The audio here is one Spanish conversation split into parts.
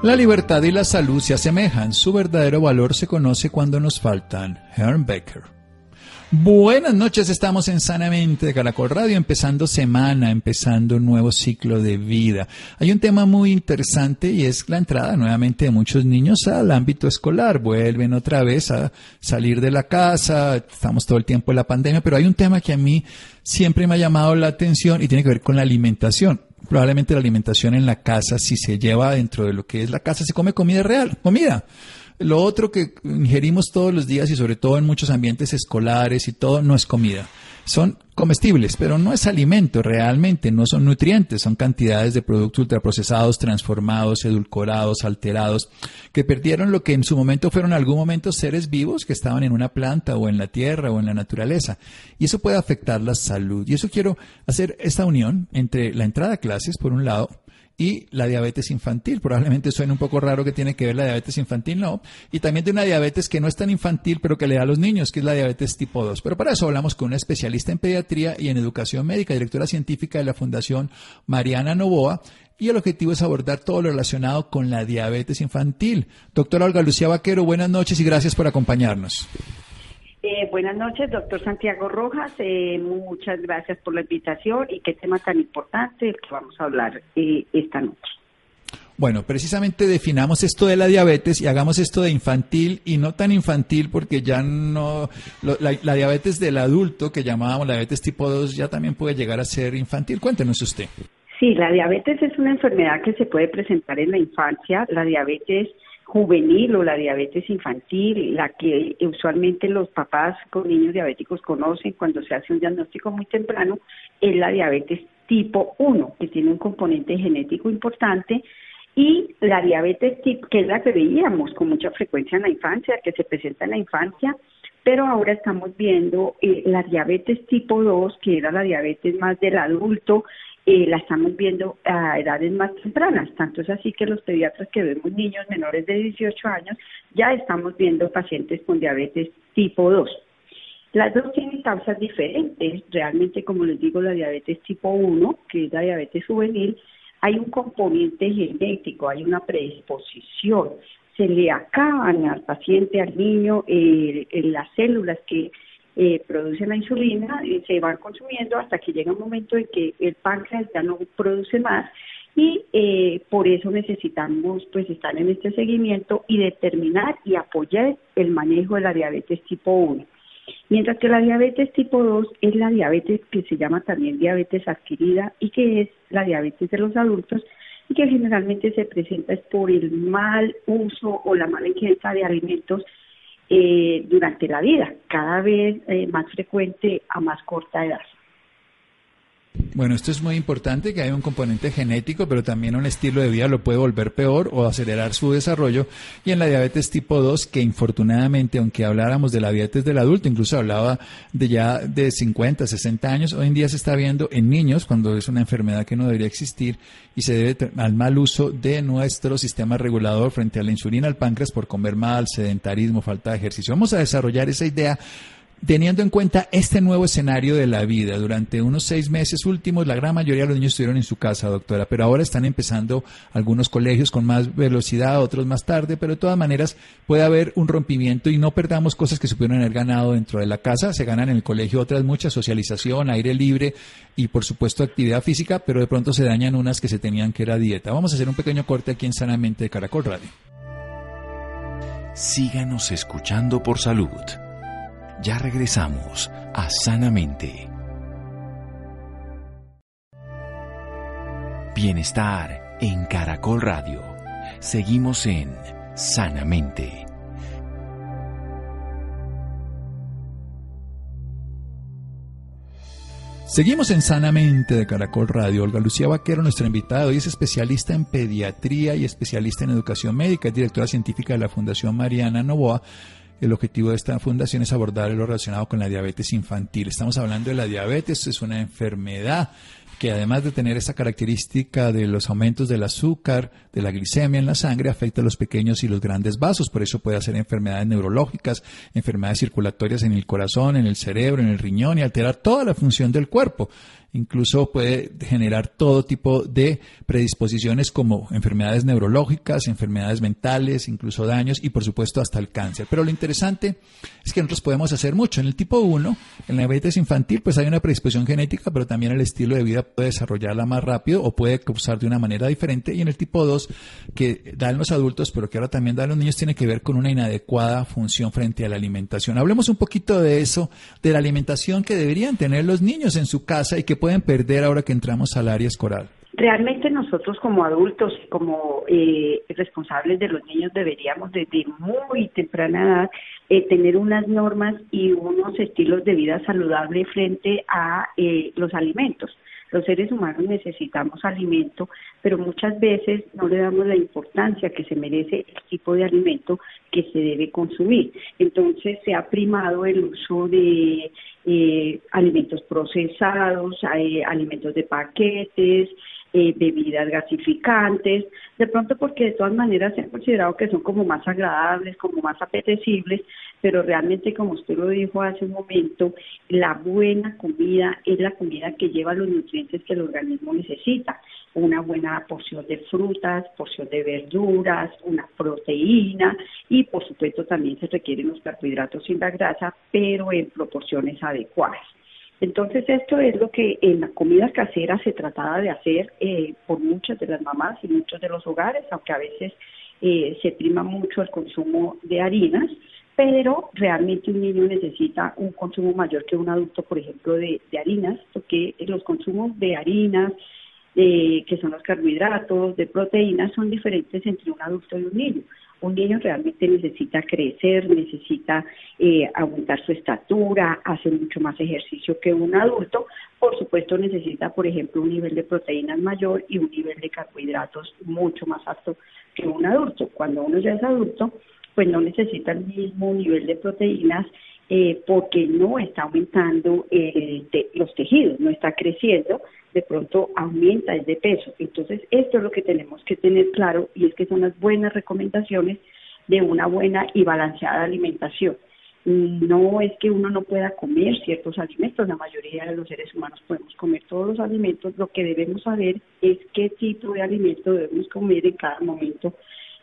La libertad y la salud se asemejan, su verdadero valor se conoce cuando nos faltan. Herm Becker. Buenas noches, estamos en Sanamente de Caracol Radio, empezando semana, empezando un nuevo ciclo de vida. Hay un tema muy interesante y es la entrada nuevamente de muchos niños al ámbito escolar. Vuelven otra vez a salir de la casa, estamos todo el tiempo en la pandemia, pero hay un tema que a mí siempre me ha llamado la atención y tiene que ver con la alimentación probablemente la alimentación en la casa, si se lleva dentro de lo que es la casa, se come comida real, comida. Lo otro que ingerimos todos los días y sobre todo en muchos ambientes escolares y todo, no es comida. Son comestibles, pero no es alimento realmente, no son nutrientes, son cantidades de productos ultraprocesados, transformados, edulcorados, alterados, que perdieron lo que en su momento fueron en algún momento seres vivos que estaban en una planta o en la tierra o en la naturaleza. Y eso puede afectar la salud. Y eso quiero hacer esta unión entre la entrada a clases, por un lado, y la diabetes infantil. Probablemente suene un poco raro que tiene que ver la diabetes infantil, no. Y también de una diabetes que no es tan infantil, pero que le da a los niños, que es la diabetes tipo 2. Pero para eso hablamos con una especialista en pediatría y en educación médica, directora científica de la Fundación Mariana Novoa. Y el objetivo es abordar todo lo relacionado con la diabetes infantil. Doctora Olga Lucía Vaquero, buenas noches y gracias por acompañarnos. Eh, buenas noches, doctor Santiago Rojas. Eh, muchas gracias por la invitación y qué tema tan importante que vamos a hablar eh, esta noche. Bueno, precisamente definamos esto de la diabetes y hagamos esto de infantil y no tan infantil porque ya no, la, diabetes del adulto que llamábamos la diabetes tipo 2 ya también puede llegar a ser infantil. Cuéntenos usted. Sí, la diabetes es una enfermedad que se puede presentar en la infancia. La diabetes juvenil o la diabetes infantil, la que usualmente los papás con niños diabéticos conocen cuando se hace un diagnóstico muy temprano, es la diabetes tipo 1, que tiene un componente genético importante, y la diabetes tipo, que es la que veíamos con mucha frecuencia en la infancia, que se presenta en la infancia, pero ahora estamos viendo eh, la diabetes tipo 2, que era la diabetes más del adulto, eh, la estamos viendo a edades más tempranas. Tanto es así que los pediatras que vemos niños menores de 18 años, ya estamos viendo pacientes con diabetes tipo 2. Las dos tienen causas diferentes. Realmente, como les digo, la diabetes tipo 1, que es la diabetes juvenil, hay un componente genético, hay una predisposición. Se le acaban al paciente, al niño, eh, las células que eh, producen la insulina y se van consumiendo hasta que llega un momento en que el páncreas ya no produce más y eh, por eso necesitamos pues estar en este seguimiento y determinar y apoyar el manejo de la diabetes tipo 1. Mientras que la diabetes tipo 2 es la diabetes que se llama también diabetes adquirida y que es la diabetes de los adultos y que generalmente se presenta por el mal uso o la mala ingesta de alimentos eh, durante la vida, cada vez eh, más frecuente a más corta edad. Bueno, esto es muy importante, que hay un componente genético, pero también un estilo de vida lo puede volver peor o acelerar su desarrollo. Y en la diabetes tipo 2, que infortunadamente, aunque habláramos de la diabetes del adulto, incluso hablaba de ya de 50, 60 años, hoy en día se está viendo en niños, cuando es una enfermedad que no debería existir y se debe al mal uso de nuestro sistema regulador frente a la insulina, al páncreas por comer mal, sedentarismo, falta de ejercicio. Vamos a desarrollar esa idea teniendo en cuenta este nuevo escenario de la vida, durante unos seis meses últimos, la gran mayoría de los niños estuvieron en su casa, doctora, pero ahora están empezando algunos colegios con más velocidad, otros más tarde, pero de todas maneras puede haber un rompimiento y no perdamos cosas que se pudieron haber ganado dentro de la casa, se ganan en el colegio otras muchas, socialización, aire libre y por supuesto actividad física, pero de pronto se dañan unas que se tenían que era dieta. Vamos a hacer un pequeño corte aquí en Sanamente de Caracol Radio. Síganos escuchando por salud. Ya regresamos a Sanamente. Bienestar en Caracol Radio. Seguimos en Sanamente. Seguimos en Sanamente de Caracol Radio. Olga Lucía Vaquero, nuestra invitada, hoy es especialista en pediatría y especialista en educación médica, es directora científica de la Fundación Mariana Novoa el objetivo de esta fundación es abordar lo relacionado con la diabetes infantil. Estamos hablando de la diabetes, es una enfermedad que además de tener esa característica de los aumentos del azúcar, de la glicemia en la sangre, afecta a los pequeños y los grandes vasos. Por eso puede hacer enfermedades neurológicas, enfermedades circulatorias en el corazón, en el cerebro, en el riñón y alterar toda la función del cuerpo incluso puede generar todo tipo de predisposiciones como enfermedades neurológicas, enfermedades mentales, incluso daños y por supuesto hasta el cáncer. Pero lo interesante es que nosotros podemos hacer mucho. En el tipo 1, en la diabetes infantil, pues hay una predisposición genética, pero también el estilo de vida puede desarrollarla más rápido o puede causar de una manera diferente. Y en el tipo 2, que da en los adultos, pero que ahora también da en los niños, tiene que ver con una inadecuada función frente a la alimentación. Hablemos un poquito de eso, de la alimentación que deberían tener los niños en su casa y que pueden perder ahora que entramos al área escolar? Realmente nosotros como adultos, como eh, responsables de los niños, deberíamos desde muy temprana edad eh, tener unas normas y unos estilos de vida saludable frente a eh, los alimentos. Los seres humanos necesitamos alimento, pero muchas veces no le damos la importancia que se merece el tipo de alimento que se debe consumir. Entonces se ha primado el uso de eh, alimentos procesados, alimentos de paquetes, eh, bebidas gasificantes, de pronto porque de todas maneras se han considerado que son como más agradables, como más apetecibles, pero realmente como usted lo dijo hace un momento, la buena comida es la comida que lleva los nutrientes que el organismo necesita, una buena porción de frutas, porción de verduras, una proteína y por supuesto también se requieren los carbohidratos sin la grasa, pero en proporciones adecuadas. Entonces esto es lo que en la comida casera se trataba de hacer eh, por muchas de las mamás y muchos de los hogares, aunque a veces eh, se prima mucho el consumo de harinas, pero realmente un niño necesita un consumo mayor que un adulto, por ejemplo, de, harinas, porque los consumos de harinas, eh, que son los carbohidratos, de proteínas, son diferentes entre un adulto y un niño. Un niño realmente necesita crecer, necesita eh, aumentar su estatura, hacer mucho más ejercicio que un adulto. Por supuesto necesita, por ejemplo, un nivel de proteínas mayor y un nivel de carbohidratos mucho más alto que un adulto. Cuando uno ya es adulto, pues no necesita el mismo nivel de proteínas eh, porque no está aumentando los tejidos, no está creciendo, de pronto aumenta el de peso. Entonces, esto es lo que tenemos que tener claro y es que son las buenas recomendaciones de una buena y balanceada alimentación. No es que uno no pueda comer ciertos alimentos, la mayoría de los seres humanos podemos comer todos los alimentos, lo que debemos saber es qué tipo de alimento debemos comer en cada momento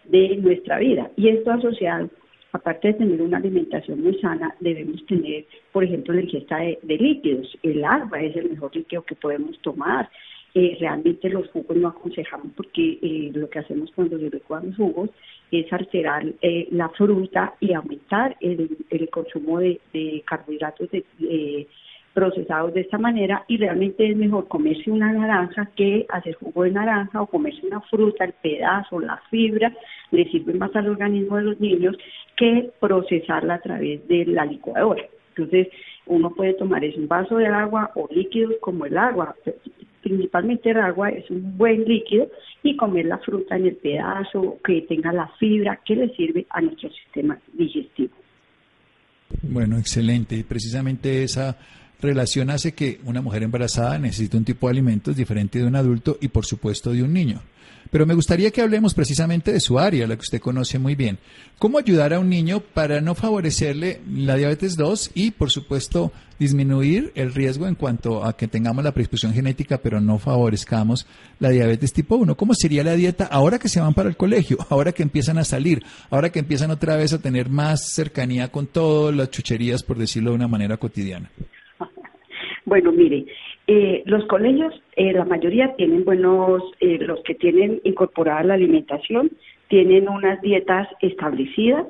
de nuestra vida. Y esto asociado aparte de tener una alimentación muy sana, debemos tener, por ejemplo, la ingesta de, líquidos. El agua es el mejor líquido que podemos tomar. Eh, realmente los jugos no aconsejamos porque eh, lo que hacemos cuando se licuamos jugos es alterar eh, la fruta y aumentar el, consumo de, carbohidratos de, procesados de esta manera y realmente es mejor comerse una naranja que hacer jugo de naranja o comerse una fruta, el pedazo, la fibra, le sirve más al organismo de los niños que procesarla a través de la licuadora. Entonces, uno puede tomar es un vaso de agua o líquidos como el agua, principalmente el agua es un buen líquido y comer la fruta en el pedazo que tenga la fibra que le sirve a nuestro sistema digestivo. Bueno, excelente. Precisamente esa relación hace que una mujer embarazada necesite un tipo de alimentos diferente de un adulto y por supuesto de un niño. Pero me gustaría que hablemos precisamente de su área, la que usted conoce muy bien. ¿Cómo ayudar a un niño para no favorecerle la diabetes 2 y, por supuesto, disminuir el riesgo en cuanto a que tengamos la predisposición genética, pero no favorezcamos la diabetes tipo 1? ¿Cómo sería la dieta ahora que se van para el colegio, ahora que empiezan a salir, ahora que empiezan otra vez a tener más cercanía con todas las chucherías, por decirlo de una manera cotidiana? Bueno, mire, eh, los colegios, eh, la mayoría tienen buenos, eh, los que tienen incorporada la alimentación, tienen unas dietas establecidas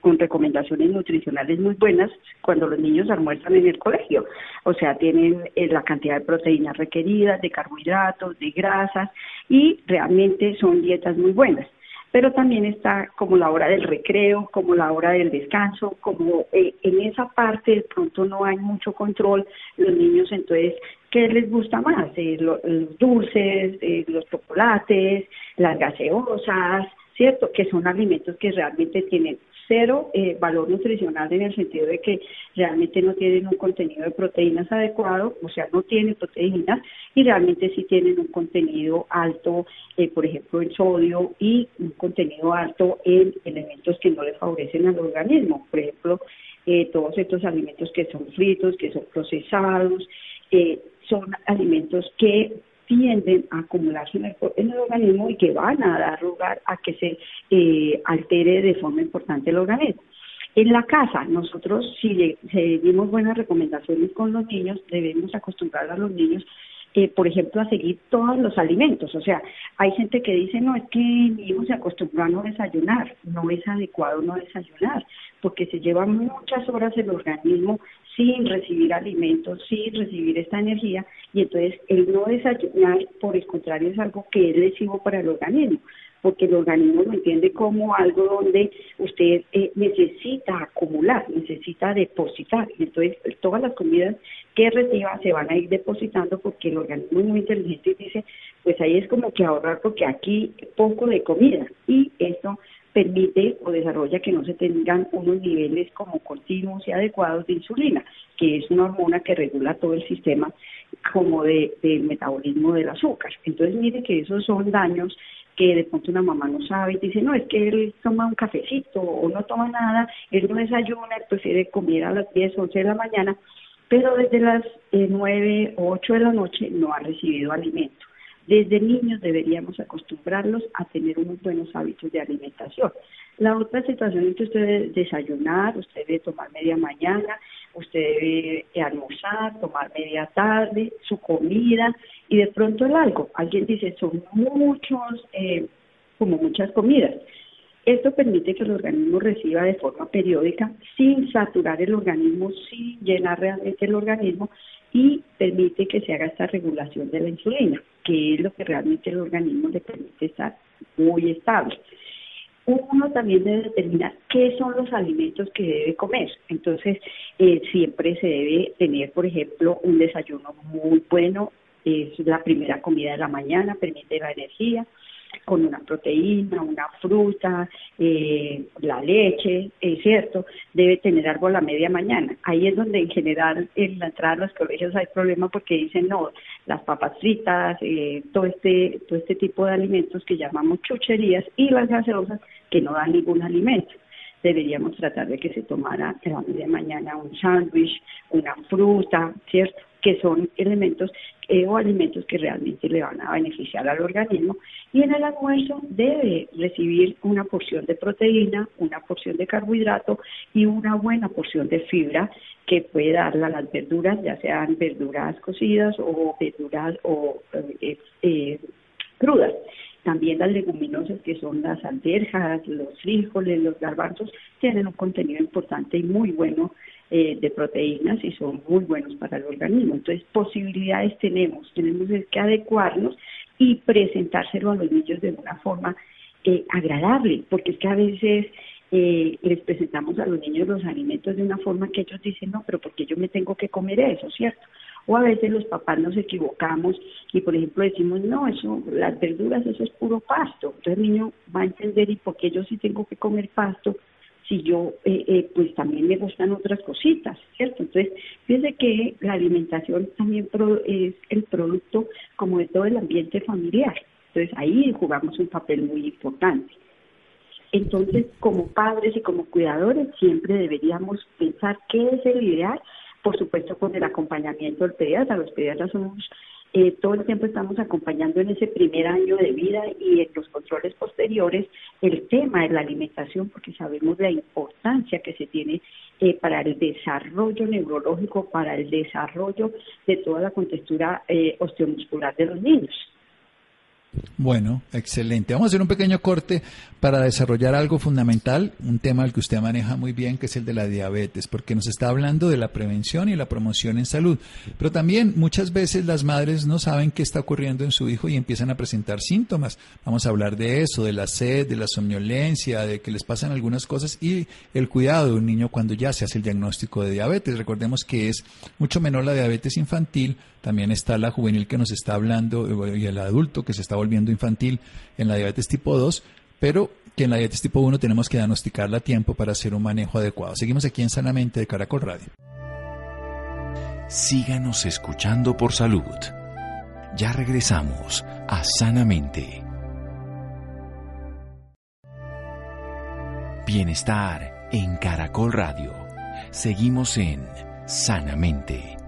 con recomendaciones nutricionales muy buenas cuando los niños almuerzan en el colegio. O sea, tienen la cantidad de proteínas requeridas, de carbohidratos, de grasas y realmente son dietas muy buenas pero también está como la hora del recreo, como la hora del descanso, como eh, en esa parte de pronto no hay mucho control, los niños entonces, ¿qué les gusta más? Eh, los dulces, eh, los chocolates, las gaseosas, ¿cierto? Que son alimentos que realmente tienen cero eh, valor nutricional en el sentido de que realmente no tienen un contenido de proteínas adecuado, o sea, no tienen proteínas y realmente sí tienen un contenido alto, eh, por ejemplo, en sodio y un contenido alto en elementos que no le favorecen al organismo, por ejemplo, eh, todos estos alimentos que son fritos, que son procesados, son alimentos que tienden a acumularse en el, organismo y que van a dar lugar a que se eh, altere de forma importante el organismo. En la casa, nosotros si seguimos buenas recomendaciones con los niños, debemos acostumbrar a los niños eh, por ejemplo, a seguir todos los alimentos. O sea, hay gente que dice, no, es que mi hijo se acostumbró a no desayunar. No es adecuado no desayunar, porque se lleva muchas horas el organismo sin recibir alimentos, sin recibir esta energía, y entonces el no desayunar, por el contrario, es algo que es lesivo para el organismo, porque el organismo lo entiende como algo donde usted eh, necesita acumular, necesita depositar, y entonces todas las comidas que reciba se van a ir depositando porque el organismo es muy inteligente y dice, pues ahí es como que ahorrar porque aquí poco de comida, y esto permite o desarrolla que no se tengan unos niveles como continuos y adecuados de insulina, que es una hormona que regula todo el sistema como de, del metabolismo del azúcar. Entonces mire que esos son daños que de pronto una mamá no sabe y dice, no, es que él toma un cafecito o no toma nada, él no desayuna, él prefiere comer a las 10, 11 de la mañana, pero desde las eh, 9 o 8 de la noche no ha recibido alimento. Desde niños deberíamos acostumbrarlos a tener unos buenos hábitos de alimentación. La otra situación es que usted debe desayunar, usted debe tomar media mañana, usted debe almorzar, tomar media tarde, su comida y de pronto el algo. Alguien dice, son muchos, eh, como muchas comidas. Esto permite que el organismo reciba de forma periódica, sin saturar el organismo, sin llenar realmente el organismo y permite que se haga esta regulación de la insulina, que es lo que realmente el organismo le permite estar muy estable. Uno también debe determinar qué son los alimentos que debe comer. Entonces, eh, siempre se debe tener, por ejemplo, un desayuno muy bueno, es la primera comida de la mañana, permite la energía con una proteína, una fruta, eh, la leche, es cierto, debe tener algo a la media mañana. Ahí es donde en general en la entrada a los colegios hay problemas porque dicen no, las papas fritas, eh, todo este todo este tipo de alimentos que llamamos chucherías y las gaseosas que no dan ningún alimento deberíamos tratar de que se tomara a la media mañana un sándwich, una fruta, ¿cierto? Que son elementos eh, o alimentos que realmente le van a beneficiar al organismo. Y en el almuerzo debe recibir una porción de proteína, una porción de carbohidrato y una buena porción de fibra que puede darle a las verduras, ya sean verduras cocidas o verduras o eh, eh, crudas. También las leguminosas que son las alberjas, los frijoles, los garbanzos, tienen un contenido importante y muy bueno eh, de proteínas y son muy buenos para el organismo. Entonces, posibilidades tenemos, tenemos que adecuarnos y presentárselo a los niños de una forma eh, agradable, porque es que a veces eh, les presentamos a los niños los alimentos de una forma que ellos dicen, no, pero porque yo me tengo que comer eso, ¿cierto? O a veces los papás nos equivocamos y, por ejemplo, decimos, no, eso, las verduras, eso es puro pasto. Entonces el niño va a entender, ¿y por qué yo sí tengo que comer pasto? si yo, eh, eh, pues también me gustan otras cositas, ¿cierto? Entonces, fíjese que la alimentación también es el producto como de todo el ambiente familiar. Entonces, ahí jugamos un papel muy importante. Entonces, como padres y como cuidadores, siempre deberíamos pensar qué es el ideal, por supuesto con el acompañamiento del pediatra. Los pediatras somos eh, todo el tiempo estamos acompañando en ese primer año de vida y en los controles posteriores el tema de la alimentación, porque sabemos la importancia que se tiene eh, para el desarrollo neurológico, para el desarrollo de toda la contextura eh, osteomuscular de los niños. Bueno, excelente. Vamos a hacer un pequeño corte para desarrollar algo fundamental, un tema al que usted maneja muy bien, que es el de la diabetes, porque nos está hablando de la prevención y la promoción en salud. Pero también muchas veces las madres no saben qué está ocurriendo en su hijo y empiezan a presentar síntomas. Vamos a hablar de eso, de la sed, de la somnolencia, de que les pasan algunas cosas y el cuidado de un niño cuando ya se hace el diagnóstico de diabetes. Recordemos que es mucho menor la diabetes infantil, también está la juvenil que nos está hablando eh, y el adulto que se está volviendo infantil en la diabetes tipo 2, pero que en la diabetes tipo 1 tenemos que diagnosticarla a tiempo para hacer un manejo adecuado. Seguimos aquí en Sanamente de Caracol Radio. Síganos escuchando por salud. Ya regresamos a Sanamente. Bienestar en Caracol Radio. Seguimos en Sanamente.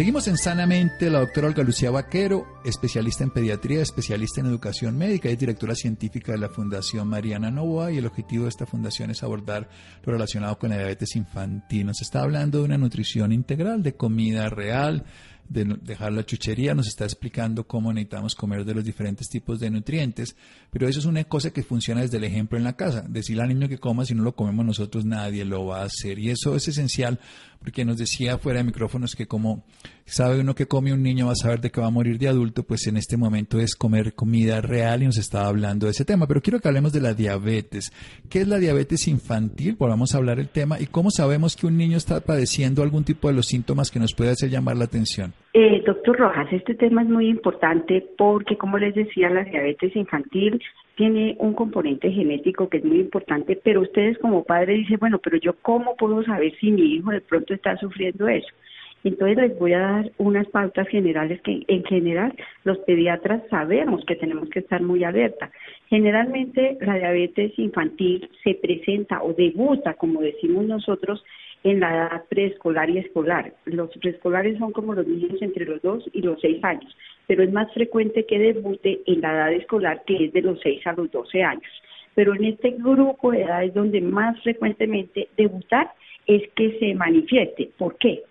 Seguimos en Sanamente, la doctora Olga Lucía Vaquero, especialista en pediatría, especialista en educación médica y directora científica de la Fundación Mariana Novoa y el objetivo de esta fundación es abordar lo relacionado con la diabetes infantil. Nos está hablando de una nutrición integral, de comida real, de dejar la chuchería, nos está explicando cómo necesitamos comer de los diferentes tipos de nutrientes, pero eso es una cosa que funciona desde el ejemplo en la casa. Decirle al niño que coma, si no lo comemos nosotros, nadie lo va a hacer. Y eso es esencial porque nos decía fuera de micrófonos que como sabe uno que come un niño va a saber de que va a morir de adulto, pues en este momento es comer comida real y nos estaba hablando de ese tema. Pero quiero que hablemos de la diabetes. ¿Qué es la diabetes infantil? Volvamos a hablar el tema y cómo sabemos que un niño está padeciendo algún tipo de los síntomas que nos puede hacer llamar la atención. Eh, doctor Rojas, este tema es muy importante porque, como les decía, la diabetes infantil tiene un componente genético que es muy importante, pero ustedes como padres dicen, bueno, pero yo cómo puedo saber si mi hijo de pronto está sufriendo eso. Entonces les voy a dar unas pautas generales que en general los pediatras sabemos que tenemos que estar muy alerta. Generalmente la diabetes infantil se presenta o debuta, como decimos nosotros, en la edad preescolar y escolar. Los preescolares son como los niños entre los 2 y los 6 años, pero es más frecuente que debute en la edad escolar, que es de los 6 a los 12 años. Pero en este grupo de edades donde más frecuentemente debutar es que se manifieste. ¿Por qué?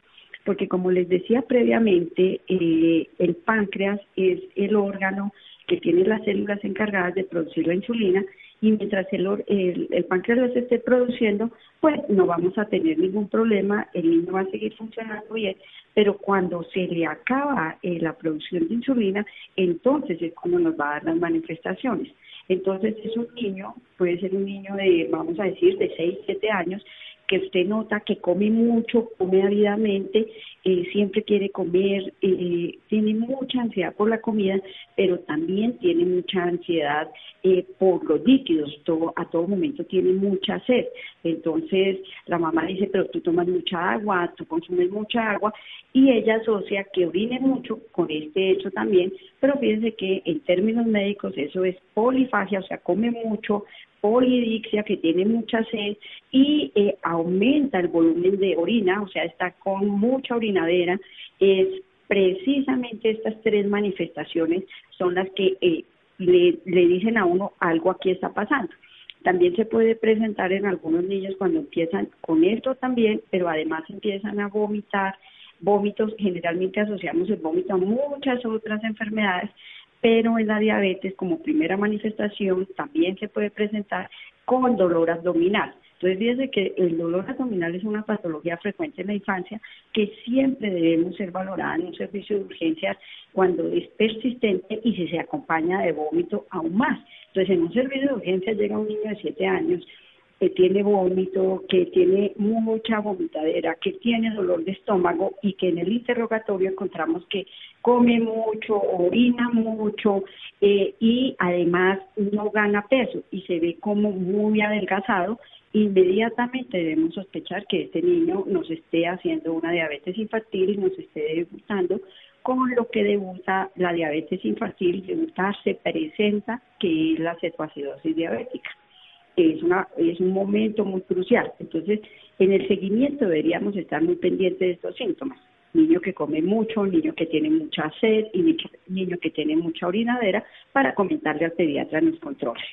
Porque como les decía previamente, eh, el páncreas es el órgano que tiene las células encargadas de producir la insulina y mientras el, el, páncreas las esté produciendo, pues no vamos a tener ningún problema, el niño va a seguir funcionando bien, pero cuando se le acaba eh, la producción de insulina, entonces es cuando nos va a dar las manifestaciones. Entonces es un niño, puede ser un niño de, vamos a decir, de 6, 7 años, que usted nota que come mucho, come ávidamente, eh, siempre quiere comer, eh, tiene mucha ansiedad por la comida, pero también tiene mucha ansiedad eh, por los líquidos, todo, a todo momento tiene mucha sed. Entonces la mamá dice, pero tú tomas mucha agua, tú consumes mucha agua, y ella asocia que orine mucho con este hecho también, pero fíjense que en términos médicos eso es polifagia, o sea, come mucho, polidixia, que tiene mucha sed y eh, aumenta el volumen de orina, o sea, está con mucha orinadera, es precisamente estas tres manifestaciones son las que eh, le, le dicen a uno algo aquí está pasando. También se puede presentar en algunos niños cuando empiezan con esto también, pero además empiezan a vomitar, vómitos, generalmente asociamos el vómito a muchas otras enfermedades, pero en la diabetes como primera manifestación también se puede presentar con dolor abdominal. Entonces, fíjense que el dolor abdominal es una patología frecuente en la infancia que siempre debemos ser valorada en un servicio de urgencias cuando es persistente y si se acompaña de vómito aún más. Entonces, en un servicio de urgencias llega un niño de 7 años que tiene vómito, que tiene mucha vomitadera, que tiene dolor de estómago y que en el interrogatorio encontramos que come mucho, orina mucho eh, y además no gana peso y se ve como muy adelgazado, inmediatamente debemos sospechar que este niño nos esté haciendo una diabetes infantil y nos esté debutando con lo que debuta la diabetes infantil, debuta se presenta que es la cetoacidosis diabética. Es, una, es un momento muy crucial. Entonces, en el seguimiento deberíamos estar muy pendientes de estos síntomas. Niño que come mucho, niño que tiene mucha sed y niño que tiene mucha orinadera para comentarle al pediatra en los controles.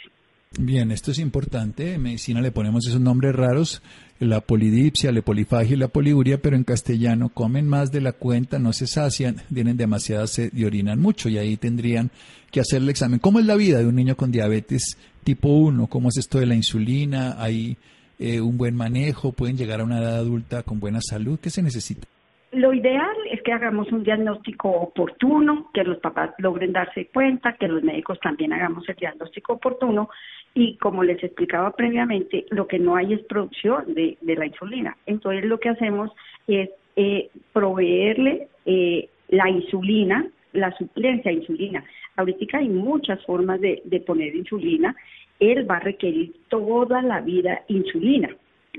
Bien, esto es importante. En medicina le ponemos esos nombres raros, la polidipsia, la polifagia y la poliuria, pero en castellano comen más de la cuenta, no se sacian, tienen demasiada sed y orinan mucho y ahí tendrían que hacer el examen. ¿Cómo es la vida de un niño con diabetes tipo 1? ¿Cómo es esto de la insulina? ¿Hay eh, un buen manejo? ¿Pueden llegar a una edad adulta con buena salud? ¿Qué se necesita? Lo ideal que hagamos un diagnóstico oportuno, que los papás logren darse cuenta, que los médicos también hagamos el diagnóstico oportuno y como les explicaba previamente, lo que no hay es producción de, la insulina. Entonces lo que hacemos es eh, proveerle eh, la insulina, la suplencia de insulina. Ahorita hay muchas formas de, de poner insulina. Él va a requerir toda la vida insulina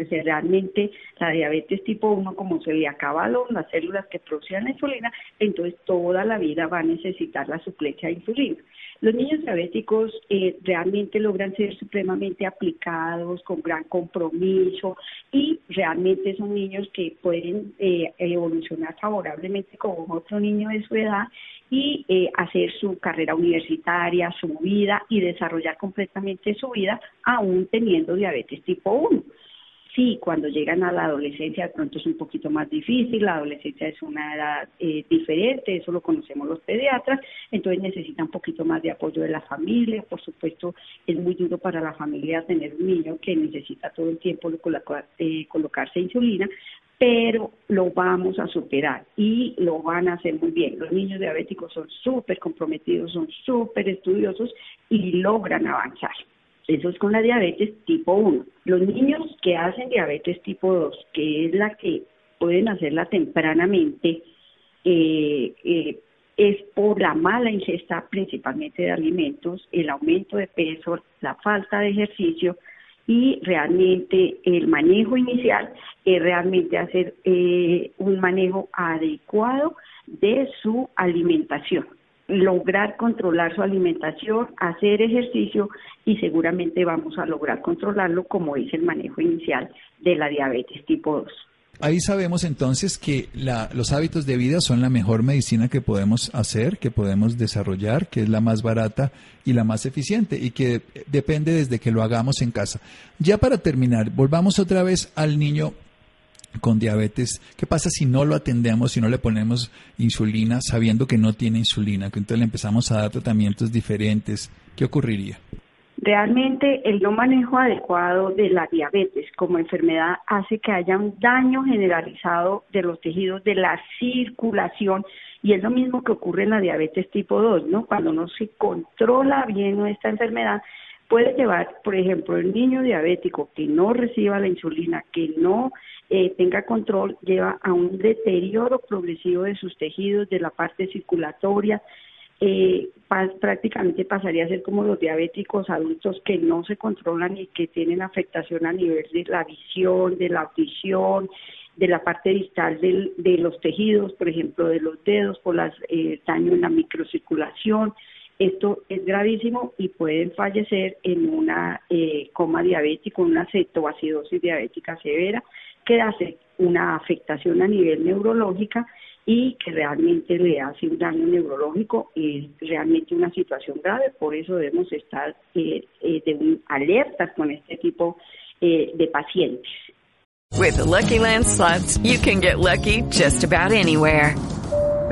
que realmente la diabetes tipo 1, como se le acabaron las células que producen la insulina, entonces toda la vida va a necesitar la suplencia de insulina. Los niños diabéticos eh, realmente logran ser supremamente aplicados, con gran compromiso y realmente son niños que pueden eh, evolucionar favorablemente con otro niño de su edad y eh, hacer su carrera universitaria, su vida y desarrollar completamente su vida aún teniendo diabetes tipo 1 sí, cuando llegan a la adolescencia de pronto es un poquito más difícil, la adolescencia es una edad eh, diferente, eso lo conocemos los pediatras, entonces necesita un poquito más de apoyo de la familia, por supuesto es muy duro para la familia tener un niño que necesita todo el tiempo eh, colocarse insulina, pero lo vamos a superar y lo van a hacer muy bien. Los niños diabéticos son súper comprometidos, son súper estudiosos y logran avanzar. Eso es con la diabetes tipo 1. Los niños que hacen diabetes tipo 2, que es la que pueden hacerla tempranamente, eh, eh, es por la mala ingesta principalmente de alimentos, el aumento de peso, la falta de ejercicio y realmente el manejo inicial es realmente hacer eh, un manejo adecuado de su alimentación lograr controlar su alimentación, hacer ejercicio y seguramente vamos a lograr controlarlo como es el manejo inicial de la diabetes tipo 2. Ahí sabemos entonces que los hábitos de vida son la mejor medicina que podemos hacer, que podemos desarrollar, que es la más barata y la más eficiente y que depende desde que lo hagamos en casa. Ya para terminar, volvamos otra vez al niño con diabetes, ¿qué pasa si no lo atendemos, si no le ponemos insulina sabiendo que no tiene insulina, que entonces le empezamos a dar tratamientos diferentes? ¿Qué ocurriría? Realmente el no manejo adecuado de la diabetes como enfermedad hace que haya un daño generalizado de los tejidos de la circulación y es lo mismo que ocurre en la diabetes tipo 2, ¿no? Cuando no se controla bien nuestra enfermedad, puede llevar, por ejemplo, el niño diabético que no reciba la insulina, que no eh, tenga control, lleva a un deterioro progresivo de sus tejidos, de la parte circulatoria. Eh, prácticamente pasaría a ser como los diabéticos adultos que no se controlan y que tienen afectación a nivel de la visión, de la audición, de la parte distal de los tejidos, por ejemplo, de los dedos, por las, eh, daño en la microcirculación. Esto es gravísimo y pueden fallecer en una eh, coma diabética, una cetoacidosis diabética severa, que hace una afectación a nivel neurológica y que realmente le hace un daño neurológico y realmente una situación grave. Por eso debemos estar eh, eh, de alertas con este tipo de pacientes. With Lucky Land you can get lucky just about anywhere.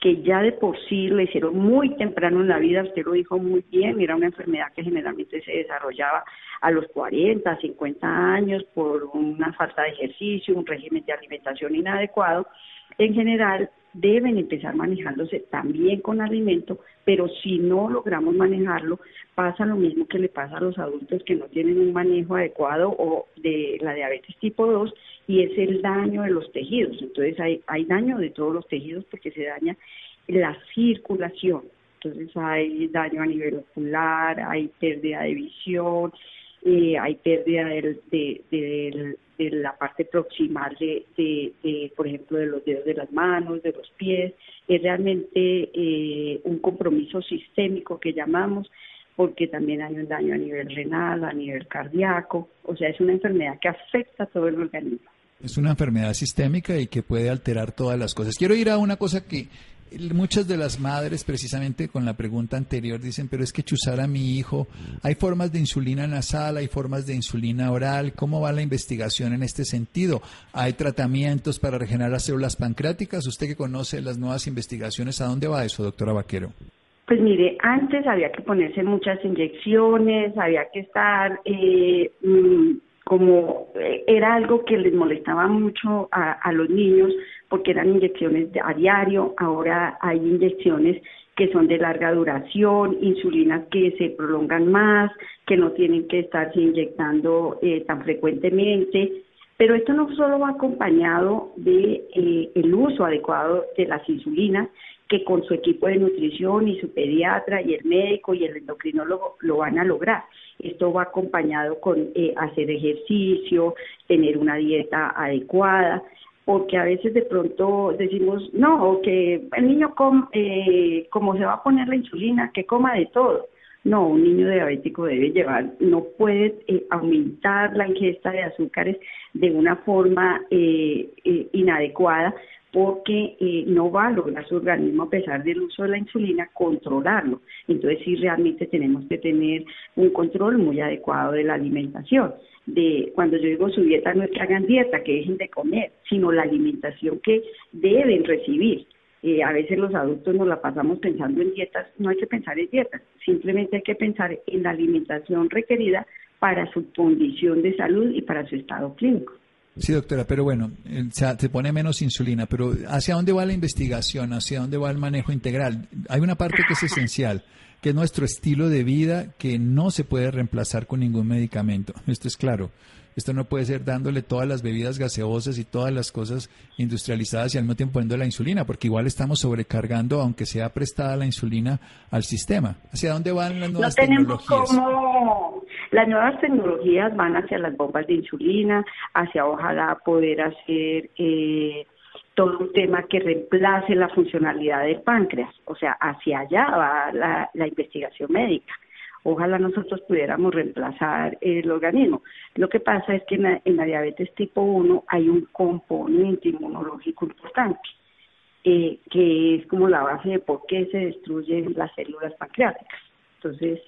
que ya de por sí lo hicieron muy temprano en la vida, usted lo dijo muy bien, era una enfermedad que generalmente se desarrollaba a los 40, 50 años por una falta de ejercicio, un régimen de alimentación inadecuado. En general, deben empezar manejándose también con alimento, pero si no logramos manejarlo, pasa lo mismo que le pasa a los adultos que no tienen un manejo adecuado o de la diabetes tipo 2 y es el daño de los tejidos. Entonces hay, hay daño de todos los tejidos porque se daña la circulación. Entonces hay daño a nivel ocular, hay pérdida de visión, eh, hay pérdida del, de, la parte proximal de, por ejemplo, de los dedos de las manos, de los pies. Es realmente eh, un compromiso sistémico que llamamos porque también hay un daño a nivel renal, a nivel cardíaco, o sea, es una enfermedad que afecta a todo el organismo. Es una enfermedad sistémica y que puede alterar todas las cosas. Quiero ir a una cosa que muchas de las madres, precisamente con la pregunta anterior, dicen, pero es que chuzar a mi hijo, hay formas de insulina nasal, hay formas de insulina oral, ¿cómo va la investigación en este sentido? ¿Hay tratamientos para regenerar las células pancreáticas? Usted que conoce las nuevas investigaciones, ¿a dónde va eso, doctora Vaquero? Pues mire, antes había que ponerse muchas inyecciones, había que estar eh, mm, como eh, era algo que les molestaba mucho a, los niños porque eran inyecciones a diario, ahora hay inyecciones que son de larga duración, insulinas que se prolongan más, que no tienen que estarse inyectando eh, tan frecuentemente, pero esto no solo va acompañado de eh, el uso adecuado de las insulinas, que con su equipo de nutrición y su pediatra y el médico y el endocrinólogo lo van a lograr. Esto va acompañado con eh, hacer ejercicio, tener una dieta adecuada, porque a veces de pronto decimos, no, que el niño, eh, como se va a poner la insulina, que coma de todo. No, un niño diabético debe llevar, no puede eh, aumentar la ingesta de azúcares de una forma inadecuada porque eh, no va a lograr su organismo, a pesar del uso de la insulina, controlarlo. Entonces sí realmente tenemos que tener un control muy adecuado de la alimentación. De cuando yo digo su dieta no es que hagan dieta, que dejen de comer, sino la alimentación que deben recibir. Eh, a veces los adultos nos la pasamos pensando en dietas, no hay que pensar en dietas, simplemente hay que pensar en la alimentación requerida para su condición de salud y para su estado clínico. Sí, doctora, pero bueno, se pone menos insulina, pero ¿hacia dónde va la investigación? ¿Hacia dónde va el manejo integral? Hay una parte que es esencial, que es nuestro estilo de vida que no se puede reemplazar con ningún medicamento. Esto es claro. Esto no puede ser dándole todas las bebidas gaseosas y todas las cosas industrializadas y al mismo tiempo poniendo la insulina, porque igual estamos sobrecargando, aunque sea prestada la insulina, al sistema. ¿Hacia dónde van las nuevas no tenemos Como... Las nuevas tecnologías van hacia las bombas de insulina, hacia ojalá poder hacer eh, todo un tema que reemplace la funcionalidad del páncreas. O sea, hacia allá va la investigación médica. Ojalá nosotros pudiéramos reemplazar el organismo. Lo que pasa es que en la, diabetes tipo 1 hay un componente inmunológico importante, eh, que es como la base de por qué se destruyen las células pancreáticas. Entonces,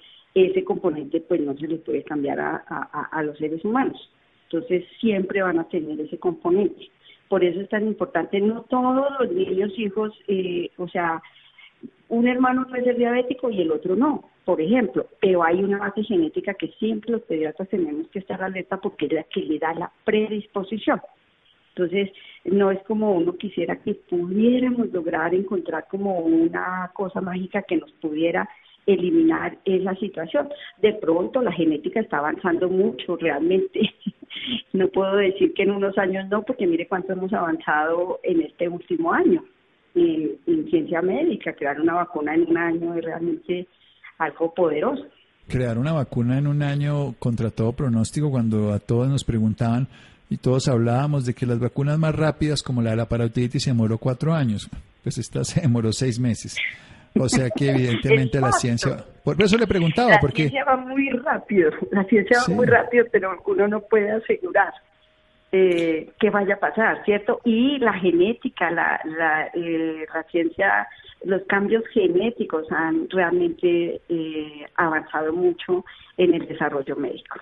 ese componente pues no se le puede cambiar a, los seres humanos. Entonces, siempre van a tener ese componente. Por eso es tan importante, no todos los niños, hijos, eh, o sea, un hermano no es el diabético y el otro no, por ejemplo, pero hay una base genética que siempre los pediatras tenemos que estar alerta porque es la que le da la predisposición. Entonces, no es como uno quisiera que pudiéramos lograr encontrar como una cosa mágica que nos pudiera eliminar esa situación. De pronto la genética está avanzando mucho, realmente. no puedo decir que en unos años no, porque mire cuánto hemos avanzado en este último año en, ciencia médica. Crear una vacuna en un año es realmente algo poderoso. Crear una vacuna en un año contra todo pronóstico, cuando a todos nos preguntaban y todos hablábamos de que las vacunas más rápidas, como la de la parotiditis, se demoró cuatro años. Pues esta se demoró seis meses. O sea que evidentemente la ciencia... Por eso le preguntaba, porque... La ciencia va muy rápido, la ciencia va muy rápido, pero uno no puede asegurar. eh, qué vaya a pasar, ¿cierto? Y la genética, la, la, eh, la ciencia, los cambios genéticos han realmente eh, avanzado mucho en el desarrollo médico.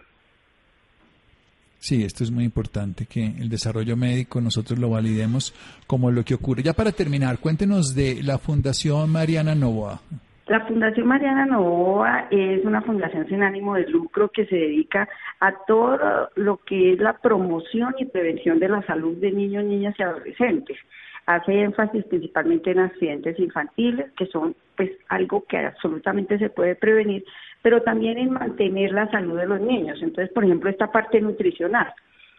Sí, esto es muy importante, que el desarrollo médico nosotros lo validemos como lo que ocurre. Ya para terminar, cuéntenos de la Fundación Mariana Novoa. La Fundación Mariana Novoa es una fundación sin ánimo de lucro que se dedica a todo lo que es la promoción y prevención de la salud de niños, niñas y adolescentes. Hace énfasis principalmente en accidentes infantiles, que son pues algo que absolutamente se puede prevenir, pero también en mantener la salud de los niños. Entonces, por ejemplo, esta parte nutricional.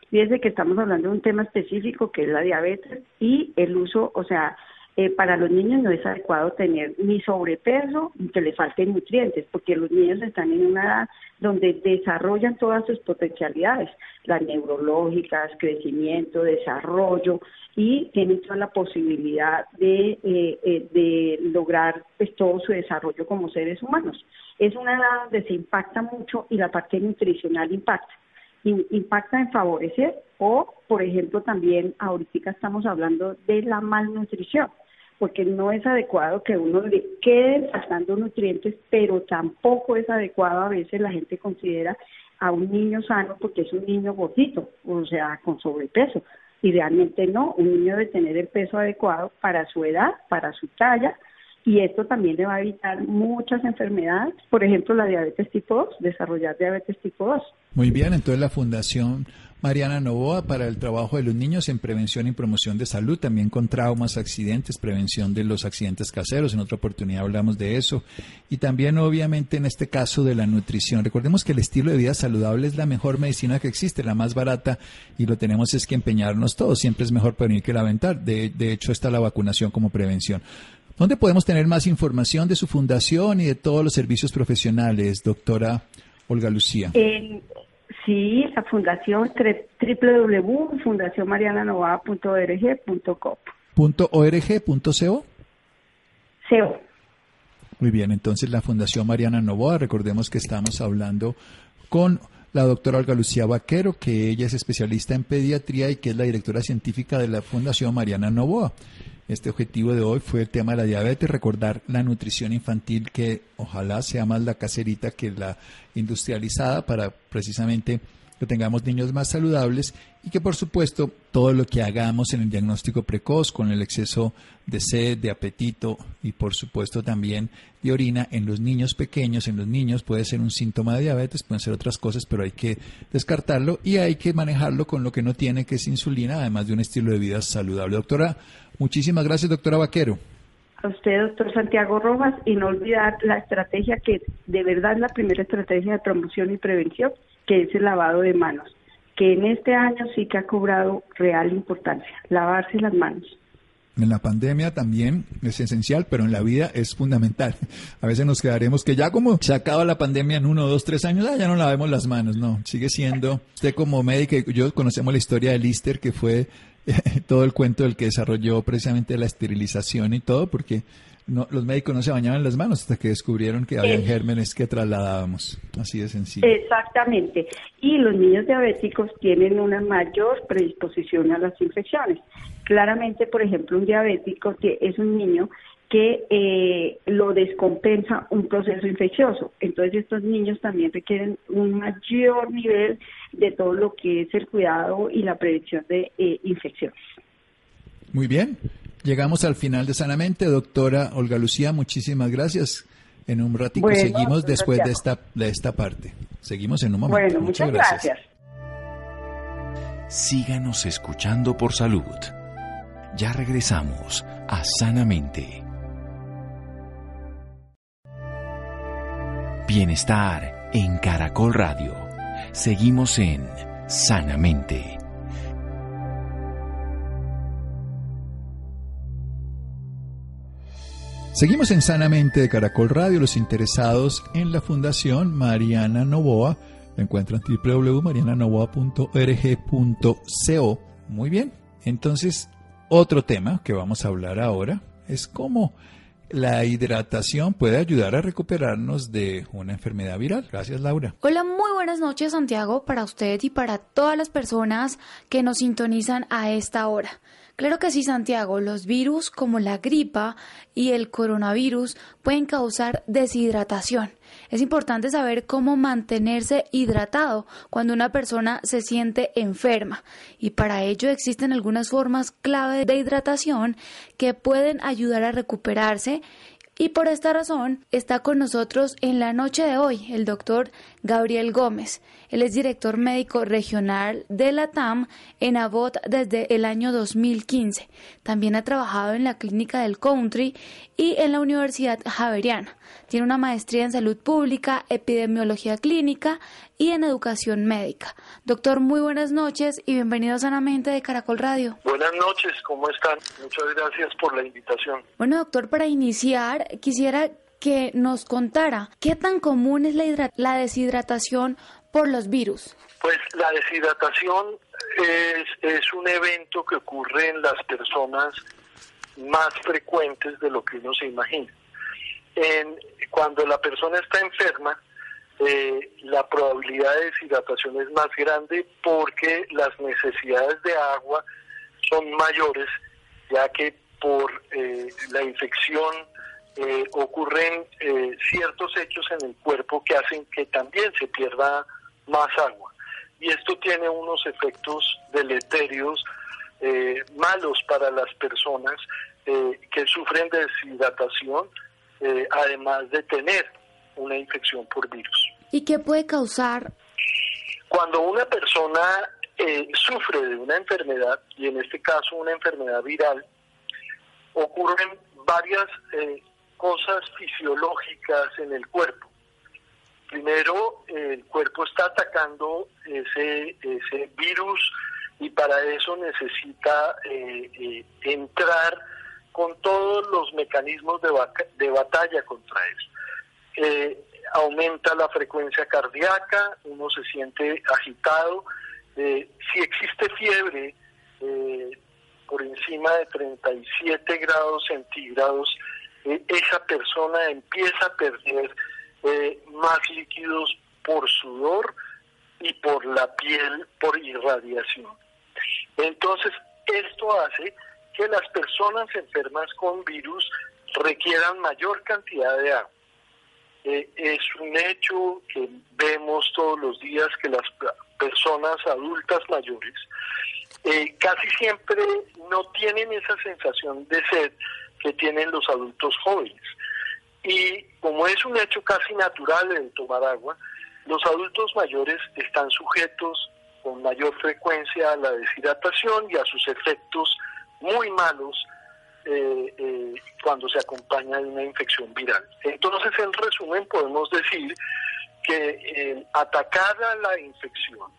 Fíjense que estamos hablando de un tema específico que es la diabetes y el uso, o sea, eh, para los niños no es adecuado tener ni sobrepeso ni que le falten nutrientes, porque los niños están en una edad donde desarrollan todas sus potencialidades, las neurológicas, crecimiento, desarrollo, y tienen toda la posibilidad de, eh, eh, de lograr pues, todo su desarrollo como seres humanos. Es una edad donde se impacta mucho y la parte nutricional impacta impacta en favorecer o, por ejemplo, también ahorita estamos hablando de la malnutrición porque no es adecuado que uno le quede faltando nutrientes, pero tampoco es adecuado a veces la gente considera a un niño sano porque es un niño gordito, o sea, con sobrepeso. Y realmente no, un niño debe tener el peso adecuado para su edad, para su talla, y esto también le va a evitar muchas enfermedades, por ejemplo, la diabetes tipo 2, desarrollar diabetes tipo 2. Muy bien, entonces la Fundación Mariana Novoa para el trabajo de los niños en prevención y promoción de salud, también con traumas, accidentes, prevención de los accidentes caseros. En otra oportunidad hablamos de eso. Y también, obviamente, en este caso de la nutrición. Recordemos que el estilo de vida saludable es la mejor medicina que existe, la más barata, y lo tenemos es que empeñarnos todos. Siempre es mejor prevenir que lamentar. De, de hecho, está la vacunación como prevención. ¿Dónde podemos tener más información de su fundación y de todos los servicios profesionales, doctora Olga Lucía? Sí, la fundación www.fundacionmariananova.org.co. .org.co? CO. Muy bien, entonces la Fundación Mariana Novoa, recordemos que estamos hablando con la doctora Olga Lucía Vaquero, que ella es especialista en pediatría y que es la directora científica de la Fundación Mariana Novoa. Este objetivo de hoy fue el tema de la diabetes, recordar la nutrición infantil que ojalá sea más la caserita que la industrializada para precisamente que tengamos niños más saludables y que por supuesto todo lo que hagamos en el diagnóstico precoz con el exceso de sed, de apetito y por supuesto también de orina en los niños pequeños, en los niños puede ser un síntoma de diabetes, pueden ser otras cosas, pero hay que descartarlo y hay que manejarlo con lo que no tiene, que es insulina, además de un estilo de vida saludable. Doctora, muchísimas gracias, doctora Vaquero. A usted, doctor Santiago Rojas, y no olvidar la estrategia que de verdad es la primera estrategia de promoción y prevención, que es el lavado de manos, que en este año sí que ha cobrado real importancia, lavarse las manos. En la pandemia también es esencial, pero en la vida es fundamental. A veces nos quedaremos que ya como se acaba la pandemia en uno, dos, tres años, ah, ya no lavemos las manos. No, sigue siendo. Usted como médico, yo conocemos la historia de Lister, que fue todo el cuento del que desarrolló precisamente la esterilización y todo, porque no, los médicos no se bañaban las manos hasta que descubrieron que había gérmenes que trasladábamos. Así de sencillo. Exactamente. Y los niños diabéticos tienen una mayor predisposición a las infecciones. Claramente, por ejemplo, un diabético que es un niño que eh, lo descompensa un proceso infeccioso. Entonces estos niños también requieren un mayor nivel de todo lo que es el cuidado y la prevención de eh, infecciones. Muy bien. Llegamos al final de Sanamente. Doctora Olga Lucía, muchísimas gracias. En un ratito seguimos después de esta, de esta parte. Seguimos en un momento. Bueno, muchas, gracias. Síganos escuchando por salud. Ya regresamos a Sanamente. Bienestar en Caracol Radio. Seguimos en Sanamente. Seguimos en Sanamente de Caracol Radio. Los interesados en la Fundación Mariana Novoa lo encuentran en www.mariananovoa.org.co. Muy bien. Entonces, otro tema que vamos a hablar ahora es cómo la hidratación puede ayudar a recuperarnos de una enfermedad viral. Gracias, Laura. Hola, muy buenas noches, Santiago, para usted y para todas las personas que nos sintonizan a esta hora. Claro que sí, Santiago, los virus como la gripa y el coronavirus pueden causar deshidratación. Es importante saber cómo mantenerse hidratado cuando una persona se siente enferma. Y para ello existen algunas formas clave de hidratación que pueden ayudar a recuperarse. Y por esta razón está con nosotros en la noche de hoy el doctor Gabriel Gómez. Él es director médico regional de la TAM en Abot desde el año 2015. También ha trabajado en la clínica del Country y en la Universidad Javeriana. Tiene una maestría en salud pública, epidemiología clínica y en educación médica. Doctor, muy buenas noches y bienvenido Sanamente de Caracol Radio. Buenas noches, ¿cómo están? Muchas gracias por la invitación. Bueno, doctor, para iniciar, quisiera que nos contara qué tan común es la, la deshidratación por los virus. Pues la deshidratación es, es un evento que ocurre en las personas más frecuentes de lo que uno se imagina. En, cuando la persona está enferma, eh, la probabilidad de deshidratación es más grande porque las necesidades de agua son mayores, ya que por eh, la infección eh, ocurren ciertos hechos en el cuerpo que hacen que también se pierda más agua. Y esto tiene unos efectos deleterios malos para las personas que sufren de deshidratación, además de tener una infección por virus. ¿Y qué puede causar? Cuando una persona eh, sufre de una enfermedad, y en este caso una enfermedad viral, ocurren varias eh, cosas fisiológicas en el cuerpo. Primero, el cuerpo está atacando ese, ese virus y para eso necesita eh, entrar con todos los mecanismos de, de batalla contra eso eh, aumenta la frecuencia cardíaca, uno se siente agitado. Eh, si existe fiebre eh, por encima de 37 grados centígrados, eh, esa persona empieza a perder más líquidos por sudor y por la piel por irradiación. Entonces, esto hace que las personas enfermas con virus requieran mayor cantidad de agua. Eh, es un hecho que vemos todos los días que las personas adultas mayores eh, casi siempre no tienen esa sensación de sed que tienen los adultos jóvenes. Y como es un hecho casi natural el tomar agua, los adultos mayores están sujetos con mayor frecuencia a la deshidratación y a sus efectos muy malos eh, eh, cuando se acompaña de una infección viral. Entonces, en resumen, podemos decir que atacar a la infección,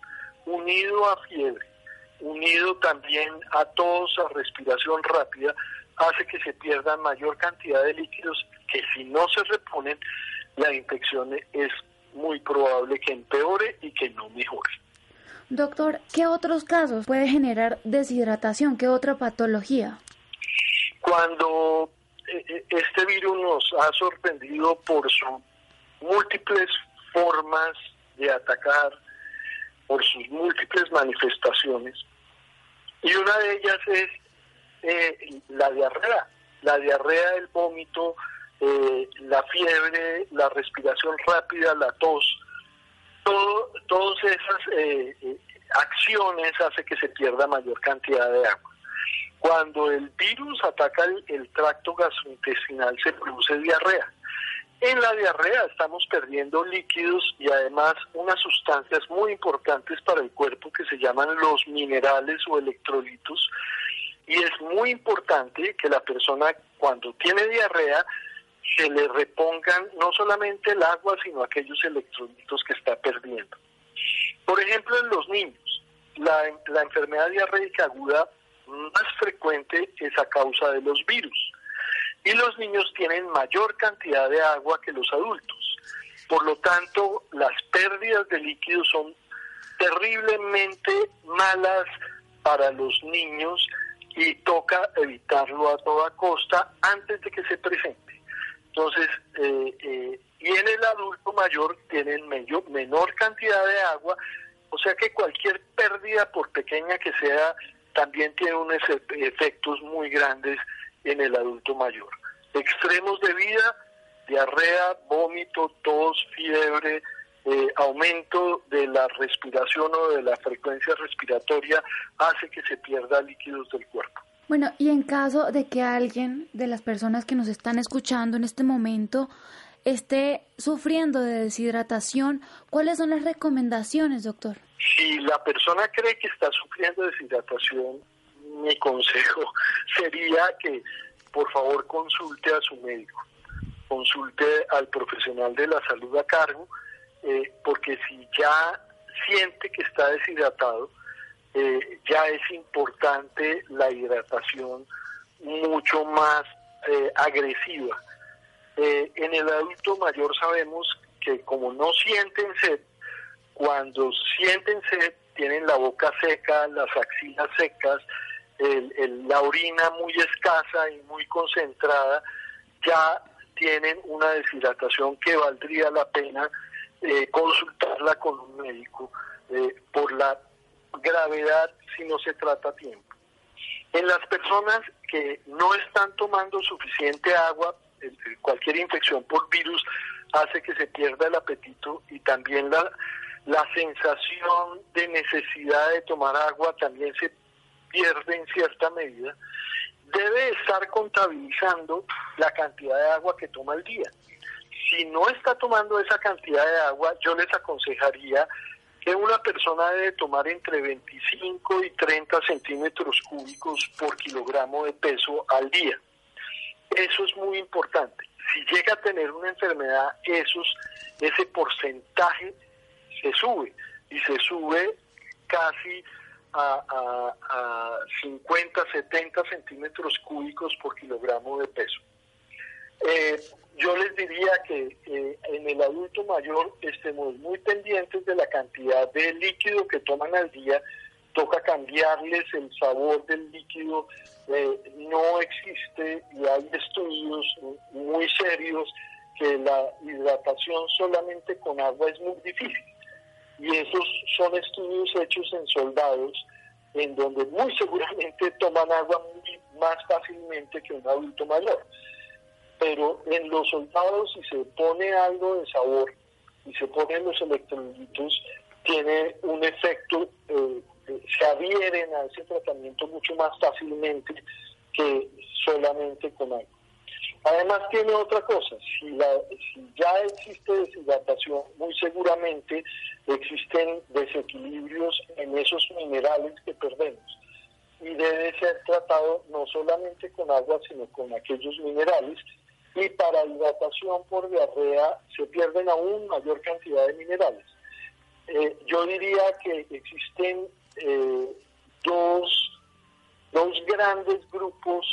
unido a fiebre, unido también a tos, a respiración rápida, hace que se pierda mayor cantidad de líquidos que si no se reponen, la infección es muy probable que empeore y que no mejore. Doctor, ¿qué otros casos puede generar deshidratación? ¿Qué otra patología? Cuando eh, eh, este virus nos ha sorprendido por sus múltiples formas de atacar, por sus múltiples manifestaciones, y una de ellas es eh, la diarrea, la diarrea, el vómito, la fiebre, la respiración rápida, la tos, todo, todas esas acciones hace que se pierda mayor cantidad de agua. Cuando el virus ataca el, tracto gastrointestinal se produce diarrea. En la diarrea estamos perdiendo líquidos y además unas sustancias muy importantes para el cuerpo que se llaman los minerales o electrolitos. Y es muy importante que la persona cuando tiene diarrea se le repongan no solamente el agua, sino aquellos electrolitos que está perdiendo. Por ejemplo, en los niños, la, la enfermedad diarreica aguda más frecuente es a causa de los virus. Y los niños tienen mayor cantidad de agua que los adultos. Por lo tanto, las pérdidas de líquidos son terriblemente malas para los niños y toca evitarlo a toda costa antes de que se presente. Entonces, eh, eh, y en el adulto mayor tienen menor cantidad de agua, o sea que cualquier pérdida, por pequeña que sea, también tiene unos efectos muy grandes en el adulto mayor. Extremos de vida, diarrea, vómito, tos, fiebre, eh, aumento de la respiración o de la frecuencia respiratoria hace que se pierda líquidos del cuerpo. Bueno, y en caso de que alguien de las personas que nos están escuchando en este momento esté sufriendo de deshidratación, ¿cuáles son las recomendaciones, doctor? Si la persona cree que está sufriendo de deshidratación, mi consejo sería que por favor consulte a su médico, consulte al profesional de la salud a cargo, eh, porque si ya siente que está deshidratado, eh, ya es importante la hidratación mucho más eh, agresiva. Eh, en el adulto mayor sabemos que como no sienten sed, cuando sienten sed tienen la boca seca, las axilas secas, la orina muy escasa y muy concentrada, ya tienen una deshidratación que valdría la pena consultarla con un médico por la gravedad si no se trata a tiempo. En las personas que no están tomando suficiente agua, cualquier infección por virus hace que se pierda el apetito y también la, la sensación de necesidad de tomar agua también se pierde en cierta medida, debe estar contabilizando la cantidad de agua que toma al día. Si no está tomando esa cantidad de agua, yo les aconsejaría que una persona debe tomar entre 25 y 30 centímetros cúbicos por kilogramo de peso al día. Eso es muy importante. Si llega a tener una enfermedad, esos, ese porcentaje se sube y se sube casi a, a 50, 70 centímetros cúbicos por kilogramo de peso. Que en el adulto mayor estemos muy pendientes de la cantidad de líquido que toman al día, toca cambiarles el sabor del líquido, eh, no existe y hay estudios muy serios que la hidratación solamente con agua es muy difícil. Y esos son estudios hechos en soldados, en donde muy seguramente toman agua más fácilmente que un adulto mayor pero en los soldados si se pone algo de sabor y se ponen los electrolitos, tiene un efecto, eh, se adhieren a ese tratamiento mucho más fácilmente que solamente con agua. Además tiene otra cosa, si ya existe deshidratación, muy seguramente existen desequilibrios en esos minerales que perdemos y debe ser tratado no solamente con agua, sino con aquellos minerales y para hidratación por diarrea se pierden aún mayor cantidad de minerales. Eh, yo diría que existen eh, dos, dos grandes grupos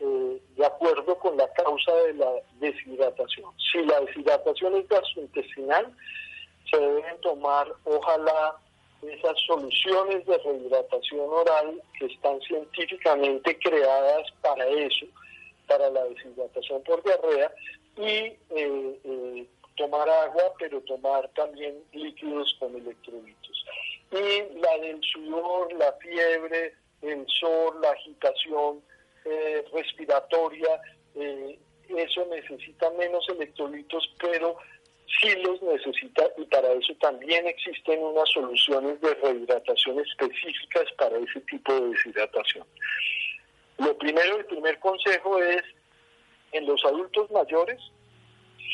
eh, de acuerdo con la causa de la deshidratación. Si la deshidratación es gastrointestinal, se deben tomar, ojalá, esas soluciones de rehidratación oral que están científicamente creadas para eso para la deshidratación por diarrea y eh, eh, tomar agua, pero tomar también líquidos con electrolitos. Y la del sudor, la fiebre, el sol, la agitación eh, respiratoria, eso necesita menos electrolitos, pero sí los necesita y para eso también existen unas soluciones de rehidratación específicas para ese tipo de deshidratación. Lo primero, el primer consejo es, en los adultos mayores,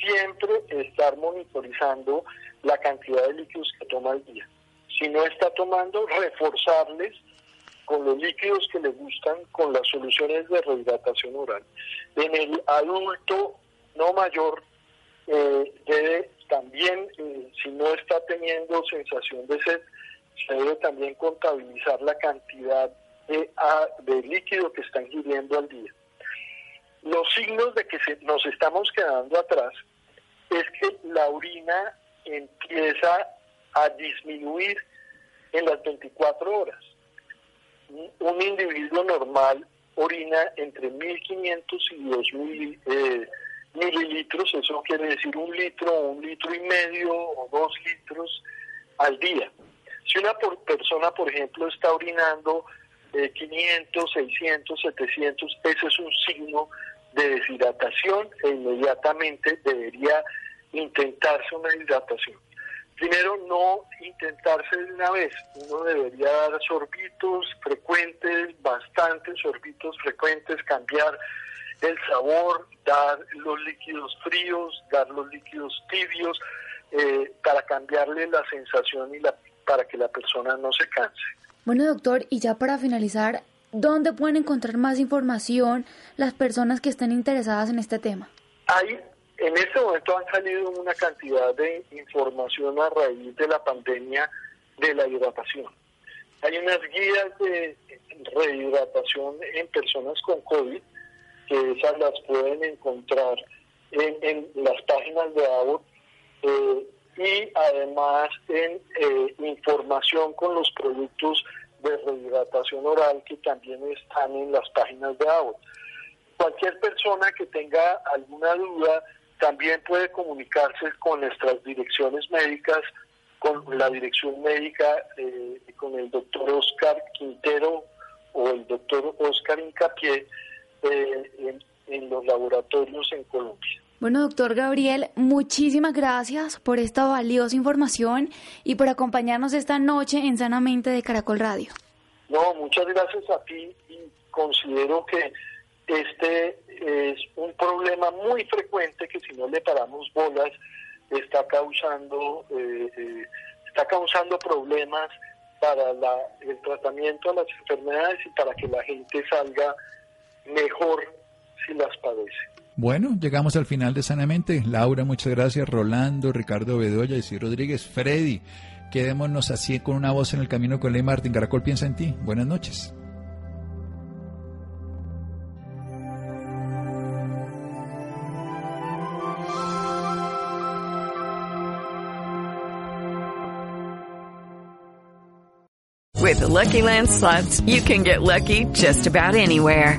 siempre estar monitorizando la cantidad de líquidos que toma al día. Si no está tomando, reforzarles con los líquidos que le gustan, con las soluciones de rehidratación oral. En el adulto no mayor, eh, debe también, eh, si no está teniendo sensación de sed, se debe también contabilizar la cantidad de, líquido que están ingiriendo al día. Los signos de que nos estamos quedando atrás es que la orina empieza a disminuir en las 24 horas. Un individuo normal orina entre 1.500 y 2.000 eh, mililitros, eso quiere decir un litro, un litro y medio o dos litros al día. Si una persona, por ejemplo, está orinando 500, 600, 700, ese es un signo de deshidratación e inmediatamente debería intentarse una hidratación. Primero, no intentarse de una vez. Uno debería dar sorbitos frecuentes, bastantes sorbitos frecuentes, cambiar el sabor, dar los líquidos fríos, dar los líquidos tibios, eh, para cambiarle la sensación y la, para que la persona no se canse. Bueno, doctor, y ya para finalizar, ¿dónde pueden encontrar más información las personas que estén interesadas en este tema? Hay, en este momento han salido una cantidad de información a raíz de la pandemia de la hidratación. Hay unas guías de rehidratación en personas con COVID, que esas las pueden encontrar en, las páginas de ABOT eh, y además en eh, información con los productos de rehidratación oral que también están en las páginas de agua. Cualquier persona que tenga alguna duda también puede comunicarse con nuestras direcciones médicas, con la dirección médica, eh, con el doctor Oscar Quintero o el doctor Oscar Incapié eh, en los laboratorios en Colombia. Bueno, doctor Gabriel, muchísimas gracias por esta valiosa información y por acompañarnos esta noche en Sanamente de Caracol Radio. No, muchas gracias a ti y considero que este es un problema muy frecuente que si no le paramos bolas está causando eh, eh, está causando problemas para el tratamiento de las enfermedades y para que la gente salga mejor si las padece. Bueno, llegamos al final de Sanamente. Laura, muchas gracias. Rolando, Ricardo Bedoya, y Rodríguez, Freddy. Quedémonos así con una voz en el camino con Ley Martín. Caracol piensa en ti. Buenas noches. With Lucky Land slots, you can get lucky just about anywhere.